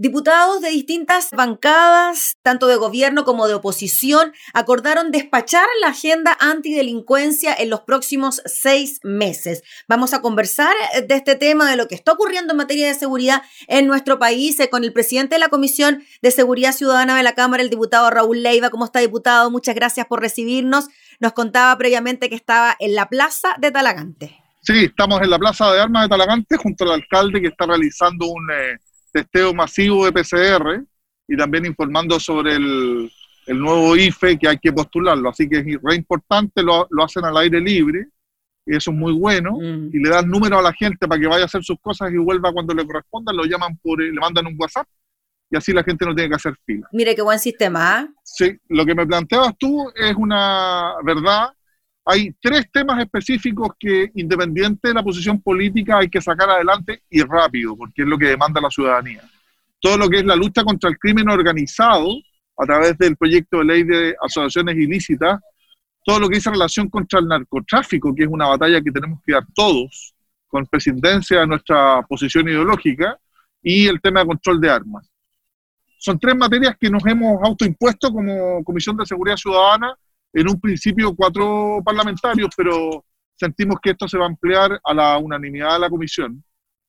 Diputados de distintas bancadas, tanto de gobierno como de oposición, acordaron despachar la agenda antidelincuencia en los próximos seis meses. Vamos a conversar eh, de este tema, de lo que está ocurriendo en materia de seguridad en nuestro país, eh, con el presidente de la Comisión de Seguridad Ciudadana de la Cámara, el diputado Raúl Leiva. ¿Cómo está, diputado? Muchas gracias por recibirnos. Nos contaba previamente que estaba en la plaza de Talagante. Sí, estamos en la plaza de armas de Talagante junto al alcalde que está realizando un... Eh, testeo masivo de PCR y también informando sobre el, el nuevo IFE que hay que postularlo. Así que es re importante, lo, lo hacen al aire libre, y eso es muy bueno, mm. y le dan número a la gente para que vaya a hacer sus cosas y vuelva cuando le corresponda, lo llaman por, le mandan un WhatsApp, y así la gente no tiene que hacer fila. Mire qué buen sistema. ¿ah? Sí, lo que me planteabas tú es una verdad hay tres temas específicos que, independiente de la posición política, hay que sacar adelante y rápido, porque es lo que demanda la ciudadanía. Todo lo que es la lucha contra el crimen organizado, a través del proyecto de ley de asociaciones ilícitas, todo lo que dice relación contra el narcotráfico, que es una batalla que tenemos que dar todos, con presidencia de nuestra posición ideológica, y el tema de control de armas. Son tres materias que nos hemos autoimpuesto como Comisión de Seguridad Ciudadana en un principio cuatro parlamentarios, pero sentimos que esto se va a ampliar a la unanimidad de la comisión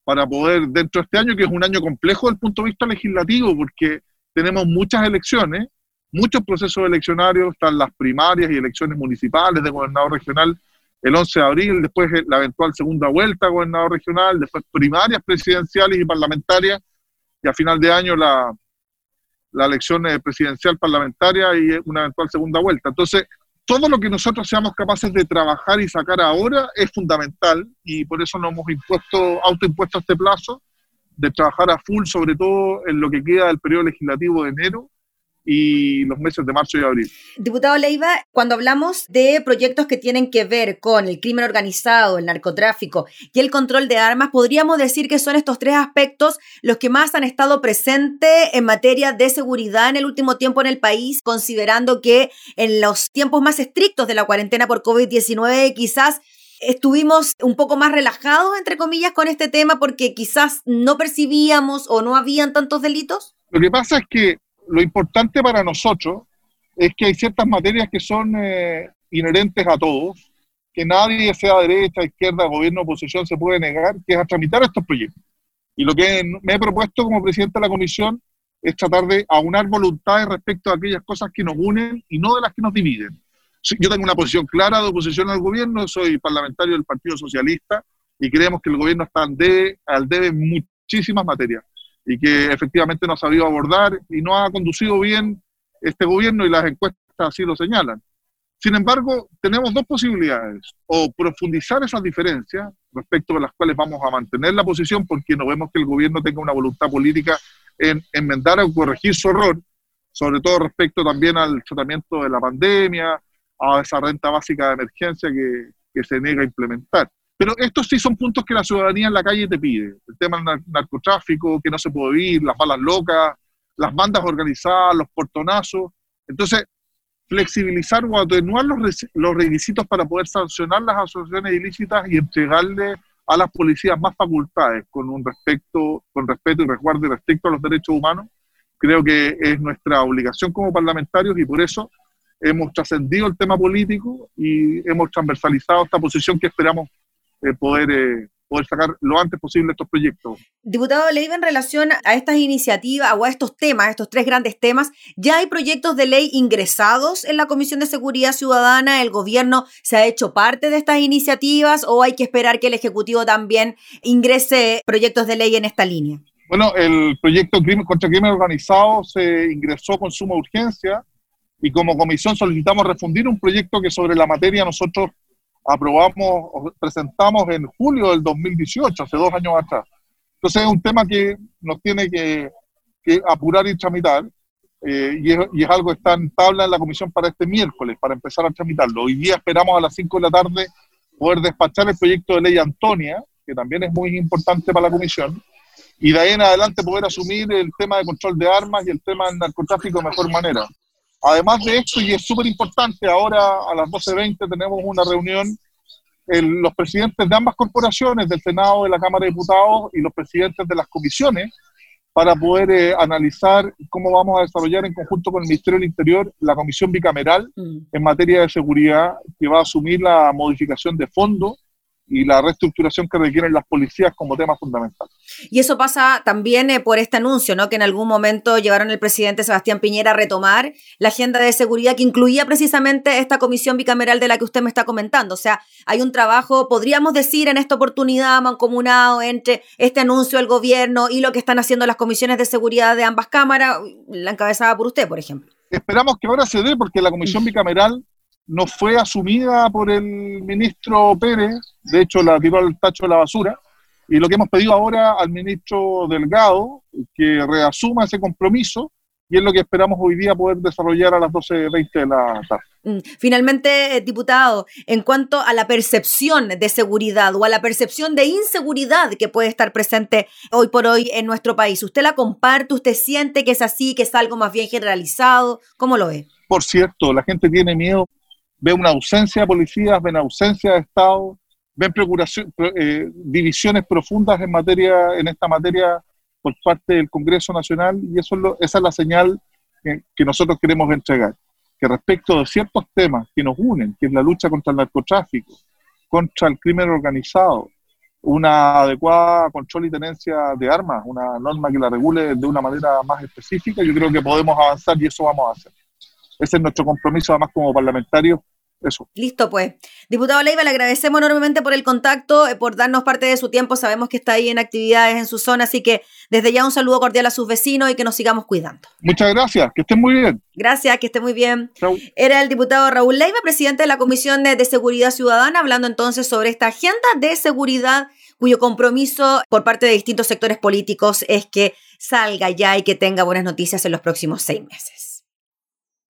para poder, dentro de este año, que es un año complejo desde el punto de vista legislativo, porque tenemos muchas elecciones, muchos procesos eleccionarios, están las primarias y elecciones municipales de gobernador regional el 11 de abril, después la eventual segunda vuelta gobernador regional, después primarias presidenciales y parlamentarias, y a final de año la, la elección eh, presidencial parlamentaria y una eventual segunda vuelta. Entonces, todo lo que nosotros seamos capaces de trabajar y sacar ahora es fundamental y por eso nos hemos impuesto, autoimpuesto este plazo de trabajar a full, sobre todo en lo que queda del periodo legislativo de enero, y los meses de marzo y abril. Diputado Leiva, cuando hablamos de proyectos que tienen que ver con el crimen organizado, el narcotráfico y el control de armas, podríamos decir que son estos tres aspectos los que más han estado presentes en materia de seguridad en el último tiempo en el país, considerando que en los tiempos más estrictos de la cuarentena por COVID-19 quizás estuvimos un poco más relajados, entre comillas, con este tema porque quizás no percibíamos o no habían tantos delitos? Lo que pasa es que lo importante para nosotros es que hay ciertas materias que son eh, inherentes a todos, que nadie, sea derecha, izquierda, gobierno, oposición, se puede negar, que es a tramitar estos proyectos. Y lo que me he propuesto como presidente de la comisión es tratar de aunar voluntades respecto a aquellas cosas que nos unen y no de las que nos dividen. Yo tengo una posición clara de oposición al gobierno, soy parlamentario del Partido Socialista y creemos que el gobierno está al debe, al debe en muchísimas materias y que efectivamente no ha sabido abordar y no ha conducido bien este gobierno y las encuestas así lo señalan. Sin embargo, tenemos dos posibilidades, o profundizar esas diferencias respecto a las cuales vamos a mantener la posición porque no vemos que el gobierno tenga una voluntad política en enmendar o corregir su error, sobre todo respecto también al tratamiento de la pandemia, a esa renta básica de emergencia que se niega a implementar. Pero estos sí son puntos que la ciudadanía en la calle te pide. El tema del narcotráfico, que no se puede vivir, las balas locas, las bandas organizadas, los portonazos. Entonces, flexibilizar o atenuar los, los requisitos para poder sancionar las asociaciones ilícitas y entregarle a las policías más facultades con un respecto, con respeto y resguardo y respecto a los derechos humanos, creo que es nuestra obligación como parlamentarios y por eso hemos trascendido el tema político y hemos transversalizado esta posición que esperamos eh, poder, eh, poder sacar lo antes posible estos proyectos. Diputado Leiva, en relación a estas iniciativas o a estos temas, estos tres grandes temas, ¿ya hay proyectos de ley ingresados en la Comisión de Seguridad Ciudadana? ¿El gobierno se ha hecho parte de estas iniciativas o hay que esperar que el Ejecutivo también ingrese proyectos de ley en esta línea? Bueno, el proyecto crimen, contra el crimen organizado se ingresó con suma urgencia y como comisión solicitamos refundir un proyecto que sobre la materia nosotros aprobamos, presentamos en julio del 2018, hace dos años atrás. Entonces es un tema que nos tiene que, apurar y tramitar, eh, y, es, algo que está en tabla en la comisión para este miércoles, para empezar a tramitarlo. Hoy día esperamos a las 5 de la tarde poder despachar el proyecto de ley Antonia, que también es muy importante para la comisión, y de ahí en adelante poder asumir el tema de control de armas y el tema del narcotráfico de mejor manera. Además de esto, y es súper importante, ahora a las 12.20 tenemos una reunión, los presidentes de ambas corporaciones, del Senado, de la Cámara de Diputados y los presidentes de las comisiones, para poder eh, analizar cómo vamos a desarrollar en conjunto con el Ministerio del Interior la comisión bicameral mm. en materia de seguridad que va a asumir la modificación de fondo y la reestructuración que requieren las policías como tema fundamental. Y eso pasa también eh, por este anuncio, ¿no? Que en algún momento llevaron el presidente Sebastián Piñera a retomar la agenda de seguridad que incluía precisamente esta comisión bicameral de la que usted me está comentando. O sea, hay un trabajo, podríamos decir, en esta oportunidad mancomunado entre este anuncio del gobierno y lo que están haciendo las comisiones de seguridad de ambas cámaras, la encabezada por usted, por ejemplo. Esperamos que ahora se dé porque la comisión bicameral no fue asumida por el ministro Pérez, de hecho la tiró al tacho de la basura, y lo que hemos pedido ahora al ministro Delgado, que reasuma ese compromiso, y es lo que esperamos hoy día poder desarrollar a las 12.20 de la tarde. Mm, finalmente, eh, diputado, en cuanto a la percepción de seguridad o a la percepción de inseguridad que puede estar presente hoy por hoy en nuestro país, ¿usted la comparte? ¿Usted siente que es así, que es algo más bien generalizado? ¿Cómo lo ve? Por cierto, la gente tiene miedo ve una ausencia de policías, ven ausencia de Estado, ven eh, divisiones profundas en, materia, en esta materia por parte del Congreso Nacional y eso esa es la señal que, que, nosotros queremos entregar, que respecto de ciertos temas que nos unen, que es la lucha contra el narcotráfico, contra el crimen organizado, una adecuada control y tenencia de armas, una norma que la regule de una manera más específica, yo creo que podemos avanzar y eso vamos a hacer. Ese es nuestro compromiso, además, como parlamentarios. Eso. Listo, pues. Diputado Leiva, le agradecemos enormemente por el contacto, eh, por darnos parte de su tiempo. Sabemos que está ahí en actividades en su zona, así que desde ya un saludo cordial a sus vecinos y que nos sigamos cuidando. Muchas gracias, que estén muy bien. Gracias, que esté muy bien. Era el diputado Raúl Leiva, presidente de la Comisión de Seguridad Ciudadana, hablando entonces sobre esta agenda de seguridad cuyo compromiso por parte de distintos sectores políticos es que salga ya y que tenga buenas noticias en los próximos seis meses.